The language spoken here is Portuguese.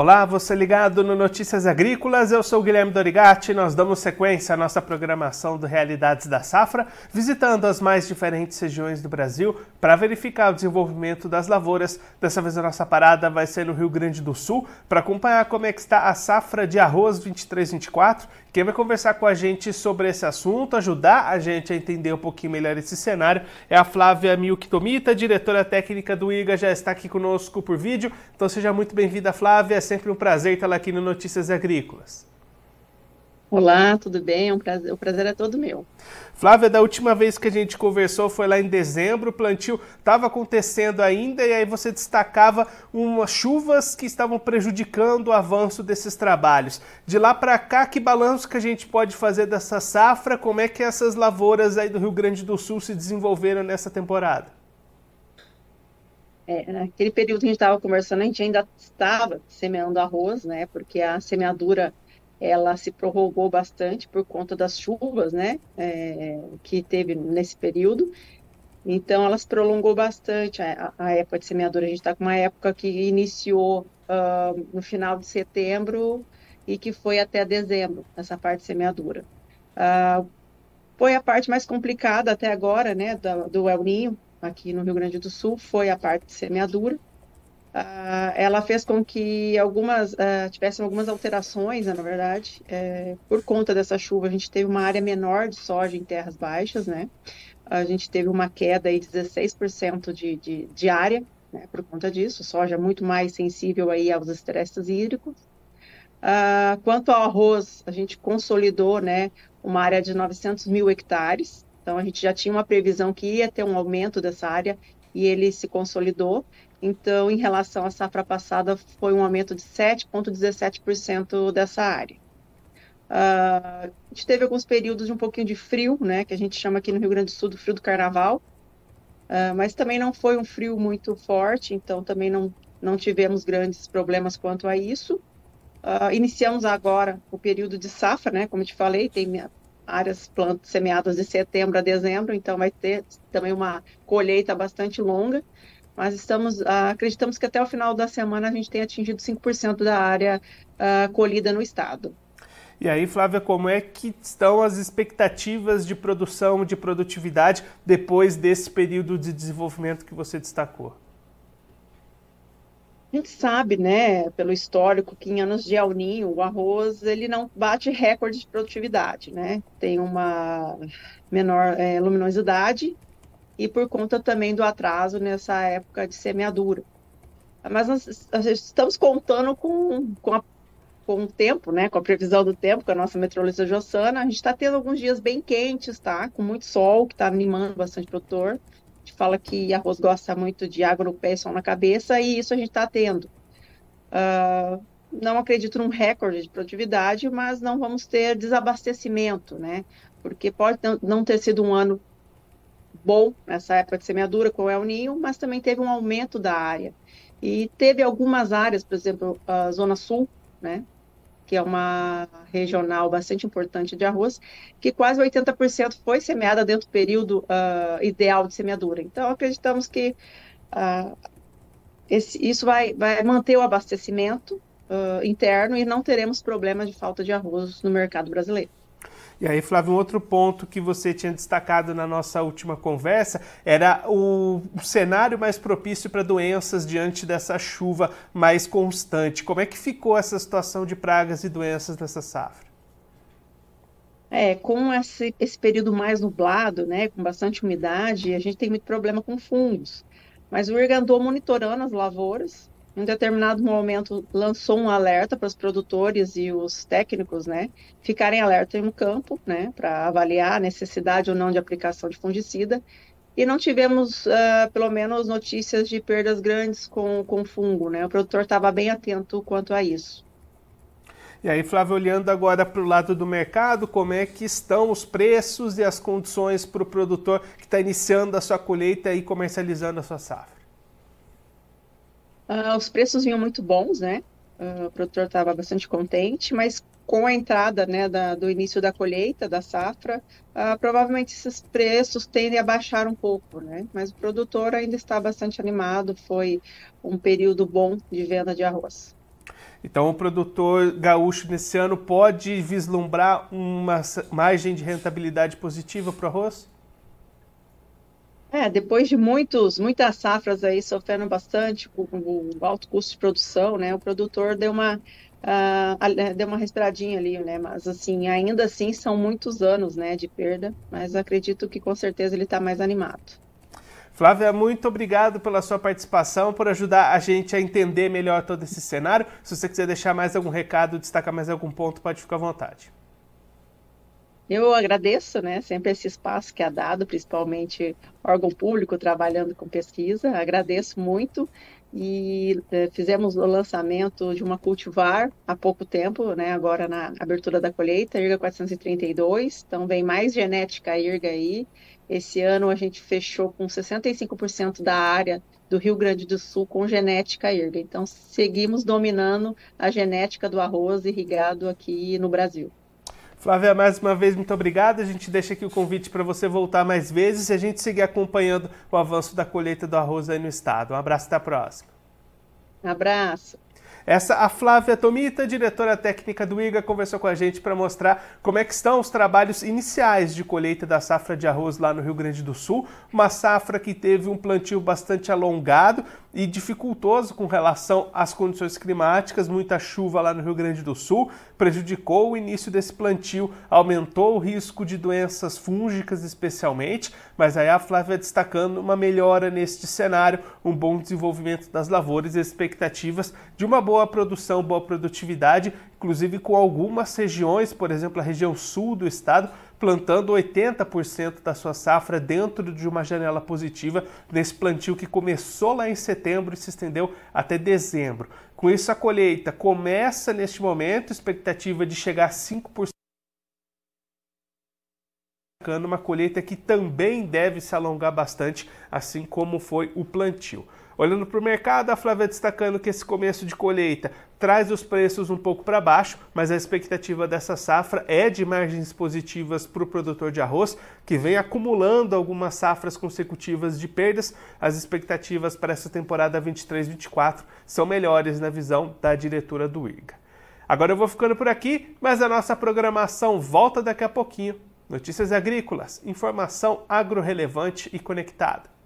Olá, você ligado no Notícias Agrícolas, eu sou Guilherme Dorigatti. Nós damos sequência à nossa programação do Realidades da Safra, visitando as mais diferentes regiões do Brasil para verificar o desenvolvimento das lavouras. Dessa vez a nossa parada vai ser no Rio Grande do Sul para acompanhar como é que está a safra de arroz 23-24. Quem vai conversar com a gente sobre esse assunto, ajudar a gente a entender um pouquinho melhor esse cenário, é a Flávia Milktomita, diretora técnica do IGA, já está aqui conosco por vídeo. Então seja muito bem-vinda, Flávia sempre um prazer estar aqui no Notícias Agrícolas. Olá, tudo bem? Um prazer, o prazer é todo meu. Flávia, da última vez que a gente conversou foi lá em dezembro, o plantio estava acontecendo ainda e aí você destacava umas chuvas que estavam prejudicando o avanço desses trabalhos. De lá para cá, que balanço que a gente pode fazer dessa safra? Como é que essas lavouras aí do Rio Grande do Sul se desenvolveram nessa temporada? É, naquele período que a gente estava conversando, a gente ainda estava semeando arroz, né? Porque a semeadura ela se prorrogou bastante por conta das chuvas, né? É, que teve nesse período. Então, ela se prolongou bastante a, a época de semeadura. A gente está com uma época que iniciou uh, no final de setembro e que foi até dezembro, essa parte de semeadura. Uh, foi a parte mais complicada até agora, né, do, do El Ninho, aqui no Rio Grande do Sul foi a parte de semeadura. Uh, ela fez com que algumas uh, tivessem algumas alterações, né, na verdade, é, por conta dessa chuva. A gente teve uma área menor de soja em terras baixas, né? A gente teve uma queda aí de 16% de, de, de área, né, por conta disso. Soja muito mais sensível aí aos estresses hídricos. Uh, quanto ao arroz, a gente consolidou, né, uma área de 900 mil hectares, então, a gente já tinha uma previsão que ia ter um aumento dessa área e ele se consolidou. Então, em relação à safra passada, foi um aumento de 7,17% dessa área. Uh, a gente teve alguns períodos de um pouquinho de frio, né, que a gente chama aqui no Rio Grande do Sul do frio do carnaval, uh, mas também não foi um frio muito forte, então também não, não tivemos grandes problemas quanto a isso. Uh, iniciamos agora o período de safra, né, como te falei, tem áreas plantas semeadas de setembro a dezembro, então vai ter também uma colheita bastante longa, mas estamos, uh, acreditamos que até o final da semana a gente tenha atingido 5% da área uh, colhida no estado. E aí, Flávia, como é que estão as expectativas de produção, de produtividade depois desse período de desenvolvimento que você destacou? A gente sabe, né, pelo histórico, que em anos de El Ninho, o arroz ele não bate recorde de produtividade, né? Tem uma menor é, luminosidade e por conta também do atraso nessa época de semeadura. Mas nós, nós estamos contando com, com, a, com o tempo, né, com a previsão do tempo, com a nossa meteorologista Jossana. A gente está tendo alguns dias bem quentes, tá? Com muito sol, que está animando bastante o produtor gente fala que arroz gosta muito de água no pé e sol na cabeça, e isso a gente está tendo. Uh, não acredito num recorde de produtividade, mas não vamos ter desabastecimento, né? Porque pode não ter sido um ano bom nessa época de semeadura com o El Ninho, mas também teve um aumento da área. E teve algumas áreas, por exemplo, a Zona Sul, né? que é uma regional bastante importante de arroz, que quase 80% foi semeada dentro do período uh, ideal de semeadura. Então, acreditamos que uh, esse, isso vai, vai manter o abastecimento uh, interno e não teremos problemas de falta de arroz no mercado brasileiro. E aí, Flávio, um outro ponto que você tinha destacado na nossa última conversa era o, cenário mais propício para doenças diante dessa chuva mais constante. Como é que ficou essa situação de pragas e doenças nessa safra? É, com esse, esse período mais nublado, né, com bastante umidade, a gente tem muito problema com fungos. Mas o IRG andou monitorando as lavouras em um determinado momento lançou um alerta para os produtores e os técnicos, né, ficarem alerta no campo, né, para avaliar a necessidade ou não de aplicação de fungicida. E não tivemos, uh, pelo menos, notícias de perdas grandes com, com fungo, né? O produtor estava bem atento quanto a isso. E aí, Flávio, olhando agora para o lado do mercado, como é que estão os preços e as condições para o produtor que está iniciando a sua colheita e comercializando a sua safra? Uh, os preços vinham muito bons, né? Uh, o produtor estava bastante contente, mas com a entrada né, da, do início da colheita, da safra, uh, provavelmente esses preços tendem a baixar um pouco, né? Mas o produtor ainda está bastante animado, foi um período bom de venda de arroz. Então, o produtor gaúcho nesse ano pode vislumbrar uma margem de rentabilidade positiva para o arroz? É, depois de muitos, muitas safras aí sofrendo bastante com o alto custo de produção, né, o produtor deu uma, uh, deu uma respiradinha ali, né, mas assim, ainda assim são muitos anos, né, de perda, mas acredito que com certeza ele está mais animado. Flávia, muito obrigado pela sua participação, por ajudar a gente a entender melhor todo esse cenário. Se você quiser deixar mais algum recado, destacar mais algum ponto, pode ficar à vontade. Eu agradeço, né, sempre esse espaço que é dado, principalmente órgão público trabalhando com pesquisa. Agradeço muito e eh, fizemos o lançamento de uma cultivar há pouco tempo, né, agora na abertura da colheita, IRGA 432. Então vem mais genética IRGA aí. Esse ano a gente fechou com 65% da área do Rio Grande do Sul com genética IRGA. Então seguimos dominando a genética do arroz irrigado aqui no Brasil. Flávia, mais uma vez, muito obrigado. A gente deixa aqui o convite para você voltar mais vezes e a gente seguir acompanhando o avanço da colheita do arroz aí no estado. Um abraço, até a próxima. Um abraço. Essa a Flávia Tomita, diretora técnica do IGA, conversou com a gente para mostrar como é que estão os trabalhos iniciais de colheita da safra de arroz lá no Rio Grande do Sul, uma safra que teve um plantio bastante alongado e dificultoso com relação às condições climáticas, muita chuva lá no Rio Grande do Sul, prejudicou o início desse plantio, aumentou o risco de doenças fúngicas especialmente, mas aí a Flávia destacando uma melhora neste cenário, um bom desenvolvimento das lavouras expectativas de uma boa produção, boa produtividade, inclusive com algumas regiões, por exemplo, a região sul do estado, plantando 80% da sua safra dentro de uma janela positiva nesse plantio que começou lá em setembro e se estendeu até dezembro. Com isso, a colheita começa neste momento, expectativa de chegar a 5% uma colheita que também deve se alongar bastante, assim como foi o plantio. Olhando para o mercado, a Flávia destacando que esse começo de colheita traz os preços um pouco para baixo, mas a expectativa dessa safra é de margens positivas para o produtor de arroz, que vem acumulando algumas safras consecutivas de perdas. As expectativas para essa temporada 23-24 são melhores na visão da diretora do IRGA. Agora eu vou ficando por aqui, mas a nossa programação volta daqui a pouquinho. Notícias agrícolas, informação agro relevante e conectada.